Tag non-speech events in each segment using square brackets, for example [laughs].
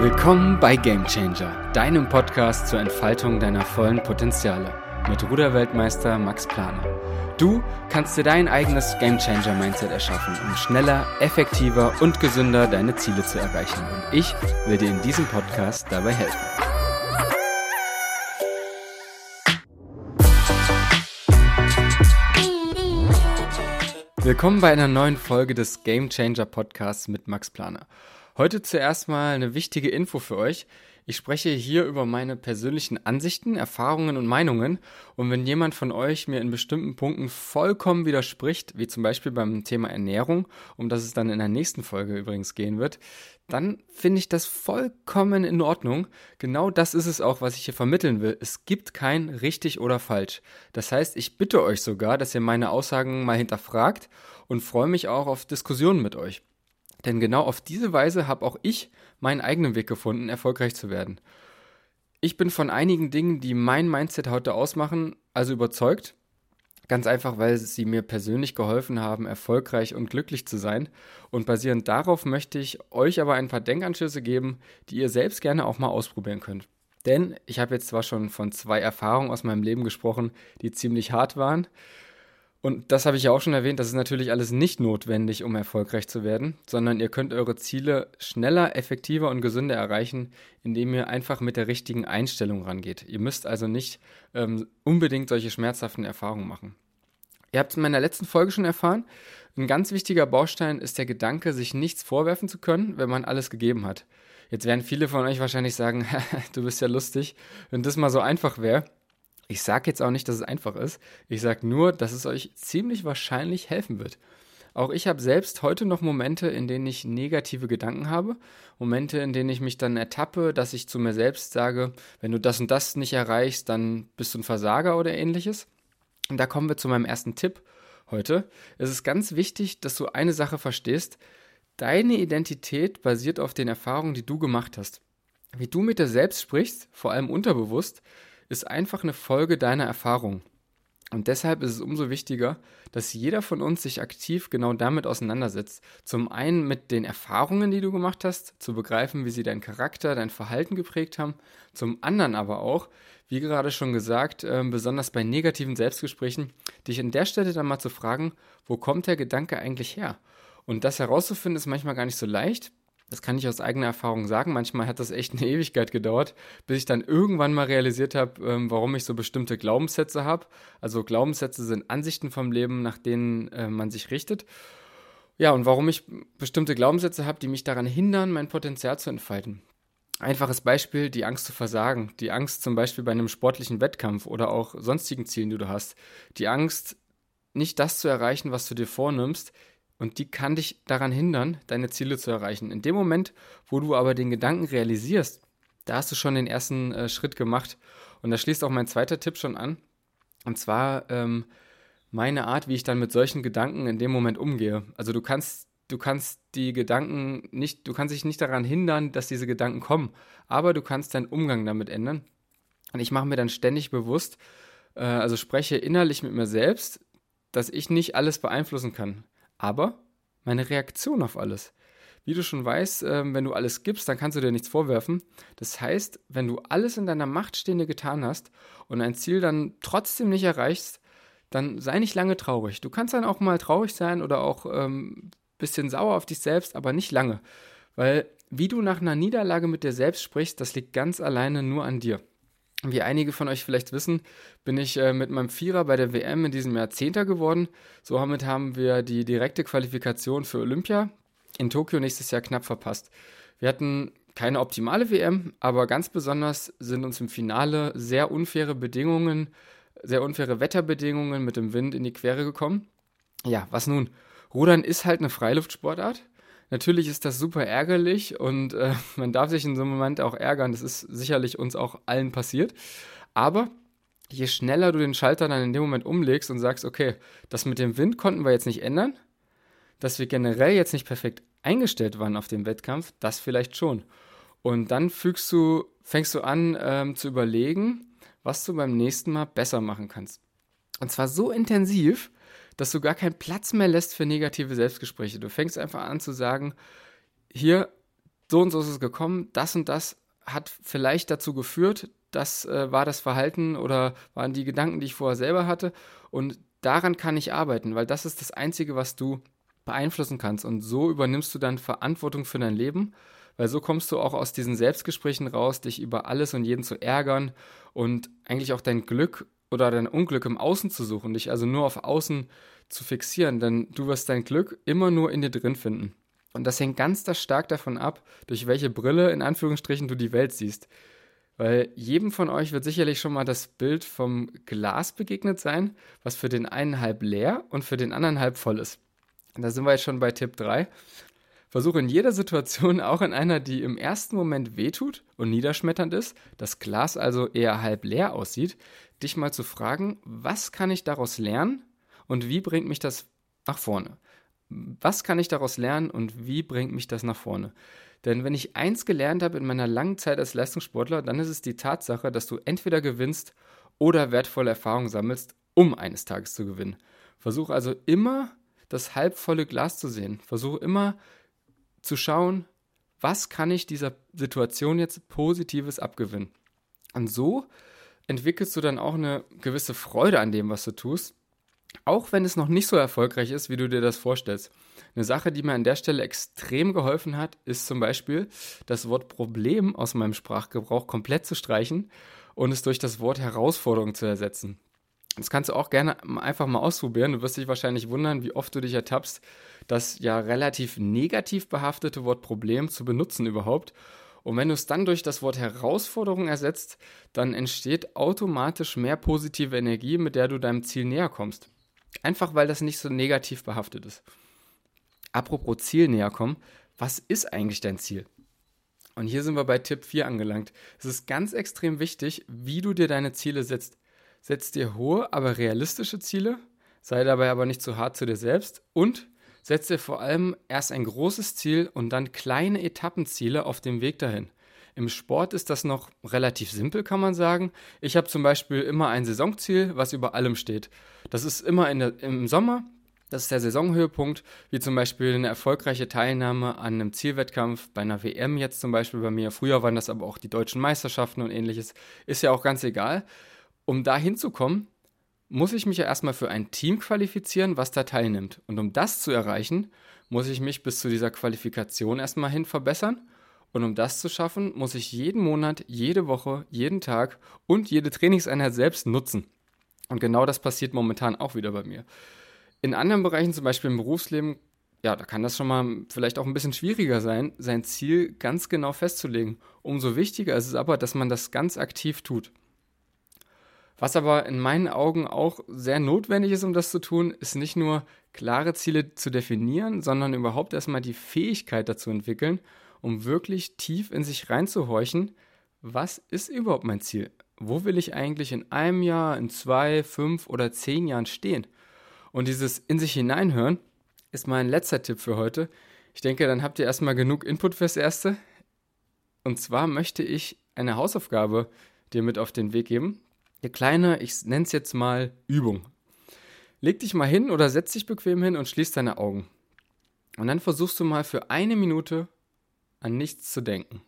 Willkommen bei Game Changer, deinem Podcast zur Entfaltung deiner vollen Potenziale mit Ruderweltmeister Max Planer. Du kannst dir dein eigenes Game Changer Mindset erschaffen, um schneller, effektiver und gesünder deine Ziele zu erreichen. Und ich will dir in diesem Podcast dabei helfen. Willkommen bei einer neuen Folge des Game Changer Podcasts mit Max Planer. Heute zuerst mal eine wichtige Info für euch. Ich spreche hier über meine persönlichen Ansichten, Erfahrungen und Meinungen. Und wenn jemand von euch mir in bestimmten Punkten vollkommen widerspricht, wie zum Beispiel beim Thema Ernährung, um das es dann in der nächsten Folge übrigens gehen wird, dann finde ich das vollkommen in Ordnung. Genau das ist es auch, was ich hier vermitteln will. Es gibt kein richtig oder falsch. Das heißt, ich bitte euch sogar, dass ihr meine Aussagen mal hinterfragt und freue mich auch auf Diskussionen mit euch. Denn genau auf diese Weise habe auch ich meinen eigenen Weg gefunden, erfolgreich zu werden. Ich bin von einigen Dingen, die mein Mindset heute ausmachen, also überzeugt. Ganz einfach, weil sie mir persönlich geholfen haben, erfolgreich und glücklich zu sein. Und basierend darauf möchte ich euch aber ein paar Denkanschlüsse geben, die ihr selbst gerne auch mal ausprobieren könnt. Denn ich habe jetzt zwar schon von zwei Erfahrungen aus meinem Leben gesprochen, die ziemlich hart waren. Und das habe ich ja auch schon erwähnt, das ist natürlich alles nicht notwendig, um erfolgreich zu werden, sondern ihr könnt eure Ziele schneller, effektiver und gesünder erreichen, indem ihr einfach mit der richtigen Einstellung rangeht. Ihr müsst also nicht ähm, unbedingt solche schmerzhaften Erfahrungen machen. Ihr habt es in meiner letzten Folge schon erfahren, ein ganz wichtiger Baustein ist der Gedanke, sich nichts vorwerfen zu können, wenn man alles gegeben hat. Jetzt werden viele von euch wahrscheinlich sagen, [laughs] du bist ja lustig, wenn das mal so einfach wäre. Ich sage jetzt auch nicht, dass es einfach ist. Ich sage nur, dass es euch ziemlich wahrscheinlich helfen wird. Auch ich habe selbst heute noch Momente, in denen ich negative Gedanken habe. Momente, in denen ich mich dann ertappe, dass ich zu mir selbst sage, wenn du das und das nicht erreichst, dann bist du ein Versager oder ähnliches. Und da kommen wir zu meinem ersten Tipp heute. Es ist ganz wichtig, dass du eine Sache verstehst. Deine Identität basiert auf den Erfahrungen, die du gemacht hast. Wie du mit dir selbst sprichst, vor allem unterbewusst, ist einfach eine Folge deiner Erfahrung. Und deshalb ist es umso wichtiger, dass jeder von uns sich aktiv genau damit auseinandersetzt. Zum einen mit den Erfahrungen, die du gemacht hast, zu begreifen, wie sie deinen Charakter, dein Verhalten geprägt haben. Zum anderen aber auch, wie gerade schon gesagt, äh, besonders bei negativen Selbstgesprächen, dich an der Stelle dann mal zu fragen, wo kommt der Gedanke eigentlich her? Und das herauszufinden ist manchmal gar nicht so leicht, das kann ich aus eigener Erfahrung sagen. Manchmal hat das echt eine Ewigkeit gedauert, bis ich dann irgendwann mal realisiert habe, ähm, warum ich so bestimmte Glaubenssätze habe. Also Glaubenssätze sind Ansichten vom Leben, nach denen äh, man sich richtet. Ja, und warum ich bestimmte Glaubenssätze habe, die mich daran hindern, mein Potenzial zu entfalten. Einfaches Beispiel, die Angst zu versagen. Die Angst zum Beispiel bei einem sportlichen Wettkampf oder auch sonstigen Zielen, die du hast. Die Angst, nicht das zu erreichen, was du dir vornimmst, und die kann dich daran hindern, deine Ziele zu erreichen. In dem Moment, wo du aber den Gedanken realisierst, da hast du schon den ersten äh, Schritt gemacht. Und da schließt auch mein zweiter Tipp schon an. Und zwar ähm, meine Art, wie ich dann mit solchen Gedanken in dem Moment umgehe. Also du kannst, du kannst die Gedanken nicht, du kannst dich nicht daran hindern, dass diese Gedanken kommen, aber du kannst deinen Umgang damit ändern. Und ich mache mir dann ständig bewusst, äh, also spreche innerlich mit mir selbst, dass ich nicht alles beeinflussen kann aber meine Reaktion auf alles. Wie du schon weißt, äh, wenn du alles gibst, dann kannst du dir nichts vorwerfen. Das heißt, wenn du alles in deiner Macht Stehende getan hast und ein Ziel dann trotzdem nicht erreichst, dann sei nicht lange traurig. Du kannst dann auch mal traurig sein oder auch ein ähm, bisschen sauer auf dich selbst, aber nicht lange. Weil wie du nach einer Niederlage mit dir selbst sprichst, das liegt ganz alleine nur an dir. Wie einige von euch vielleicht wissen, bin ich äh, mit meinem Vierer bei der WM in diesem Jahr Zehnter geworden. Somit haben wir die direkte Qualifikation für Olympia in Tokio nächstes Jahr knapp verpasst. Wir hatten keine optimale WM, aber ganz besonders sind uns im Finale sehr unfaire Bedingungen, sehr unfaire Wetterbedingungen mit dem Wind in die Quere gekommen. Ja, was nun? Rudern ist halt eine Freiluftsportart. Natürlich ist das super ärgerlich und äh, man darf sich in so einem Moment auch ärgern. Das ist sicherlich uns auch allen passiert. Aber je schneller du den Schalter dann in dem Moment umlegst und sagst, okay, das mit dem Wind konnten wir jetzt nicht ändern, dass wir generell jetzt nicht perfekt eingestellt waren auf dem Wettkampf, das vielleicht schon. Und dann fügst du, fängst du an ähm, zu überlegen, was du beim nächsten Mal besser machen kannst. Und zwar so intensiv, dass du gar keinen Platz mehr lässt für negative Selbstgespräche. Du fängst einfach an zu sagen, hier, so und so ist es gekommen, das und das hat vielleicht dazu geführt, das äh, war das Verhalten oder waren die Gedanken, die ich vorher selber hatte. Und daran kann ich arbeiten, weil das ist das Einzige, was du beeinflussen kannst. Und so übernimmst du dann Verantwortung für dein Leben, weil so kommst du auch aus diesen Selbstgesprächen raus, dich über alles und jeden zu ärgern und eigentlich auch dein Glück oder dein Unglück im Außen zu suchen, dich also nur auf Außen zu fixieren, denn du wirst dein Glück immer nur in dir drin finden. Und das hängt ganz stark davon ab, durch welche Brille in Anführungsstrichen du die Welt siehst. Weil jedem von euch wird sicherlich schon mal das Bild vom Glas begegnet sein, was für den einen halb leer und für den anderen halb voll ist. Und da sind wir jetzt schon bei Tipp 3. Versuche in jeder Situation, [laughs] auch in einer, die im ersten Moment wehtut und niederschmetternd ist, das Glas also eher halb leer aussieht, dich mal zu fragen, was kann ich daraus lernen und wie bringt mich das nach vorne? Was kann ich daraus lernen und wie bringt mich das nach vorne? Denn wenn ich eins gelernt habe in meiner langen Zeit als Leistungssportler, dann ist es die Tatsache, dass du entweder gewinnst oder wertvolle Erfahrungen sammelst, um eines Tages zu gewinnen. Versuche also immer das halbvolle Glas zu sehen. Versuche immer zu schauen, was kann ich dieser Situation jetzt Positives abgewinnen. Und so entwickelst du dann auch eine gewisse Freude an dem, was du tust, auch wenn es noch nicht so erfolgreich ist, wie du dir das vorstellst. Eine Sache, die mir an der Stelle extrem geholfen hat, ist zum Beispiel das Wort Problem aus meinem Sprachgebrauch komplett zu streichen und es durch das Wort Herausforderung zu ersetzen. Das kannst du auch gerne einfach mal ausprobieren. Du wirst dich wahrscheinlich wundern, wie oft du dich ertappst, das ja relativ negativ behaftete Wort Problem zu benutzen überhaupt. Und wenn du es dann durch das Wort Herausforderung ersetzt, dann entsteht automatisch mehr positive Energie, mit der du deinem Ziel näher kommst. Einfach weil das nicht so negativ behaftet ist. Apropos Ziel näher kommen, was ist eigentlich dein Ziel? Und hier sind wir bei Tipp 4 angelangt. Es ist ganz extrem wichtig, wie du dir deine Ziele setzt. Setz dir hohe, aber realistische Ziele, sei dabei aber nicht zu hart zu dir selbst und setz dir vor allem erst ein großes Ziel und dann kleine Etappenziele auf dem Weg dahin. Im Sport ist das noch relativ simpel, kann man sagen. Ich habe zum Beispiel immer ein Saisonziel, was über allem steht. Das ist immer der, im Sommer, das ist der Saisonhöhepunkt, wie zum Beispiel eine erfolgreiche Teilnahme an einem Zielwettkampf, bei einer WM jetzt zum Beispiel bei mir. Früher waren das aber auch die deutschen Meisterschaften und ähnliches. Ist ja auch ganz egal. Um da hinzukommen, muss ich mich ja erstmal für ein Team qualifizieren, was da teilnimmt. Und um das zu erreichen, muss ich mich bis zu dieser Qualifikation erstmal hin verbessern und um das zu schaffen, muss ich jeden Monat, jede Woche, jeden Tag und jede Trainingseinheit selbst nutzen. Und genau das passiert momentan auch wieder bei mir. In anderen Bereichen, zum Beispiel im Berufsleben, ja, da kann das schon mal vielleicht auch ein bisschen schwieriger sein, sein Ziel ganz genau festzulegen. Umso wichtiger ist es aber, dass man das ganz aktiv tut. Was aber in meinen Augen auch sehr notwendig ist, um das zu tun, ist nicht nur klare Ziele zu definieren, sondern überhaupt erstmal die Fähigkeit dazu entwickeln um wirklich tief in sich reinzuhorchen, was ist überhaupt mein Ziel? Wo will ich eigentlich in einem Jahr, in zwei, fünf oder zehn Jahren stehen? Und dieses in sich hineinhören ist mein letzter Tipp für heute. Ich denke, dann habt ihr erstmal genug Input fürs Erste. Und zwar möchte ich eine Hausaufgabe dir mit auf den Weg geben. Eine kleine, ich nenne es jetzt mal Übung. Leg dich mal hin oder setz dich bequem hin und schließ deine Augen. Und dann versuchst du mal für eine Minute an nichts zu denken.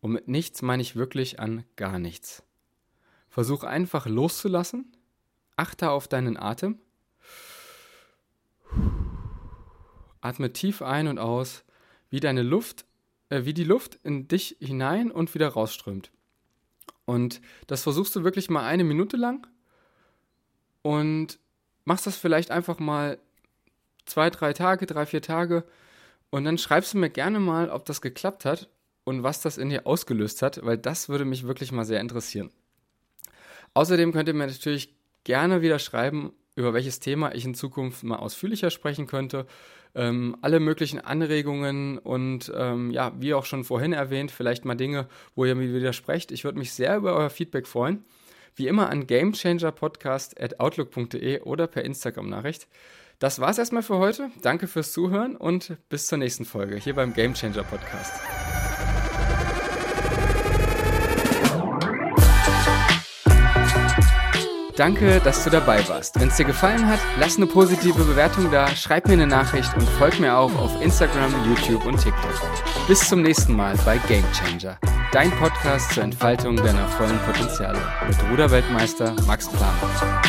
Und mit nichts meine ich wirklich an gar nichts. Versuch einfach loszulassen, achte auf deinen Atem, atme tief ein und aus, wie deine Luft, äh, wie die Luft in dich hinein und wieder rausströmt. Und das versuchst du wirklich mal eine Minute lang und machst das vielleicht einfach mal zwei, drei Tage, drei, vier Tage und dann schreibst du mir gerne mal, ob das geklappt hat und was das in dir ausgelöst hat, weil das würde mich wirklich mal sehr interessieren. Außerdem könnt ihr mir natürlich gerne wieder schreiben, über welches Thema ich in Zukunft mal ausführlicher sprechen könnte. Ähm, alle möglichen Anregungen und ähm, ja, wie auch schon vorhin erwähnt, vielleicht mal Dinge, wo ihr mir widersprecht. Ich würde mich sehr über euer Feedback freuen. Wie immer an gamechangerpodcast.outlook.de oder per Instagram-Nachricht. Das war's erstmal für heute. Danke fürs Zuhören und bis zur nächsten Folge hier beim Game Changer Podcast. Danke, dass du dabei warst. Wenn es dir gefallen hat, lass eine positive Bewertung da, schreib mir eine Nachricht und folg mir auch auf Instagram, YouTube und TikTok. Bis zum nächsten Mal bei Game Changer, dein Podcast zur Entfaltung deiner vollen Potenziale mit Ruderweltmeister Max Planer.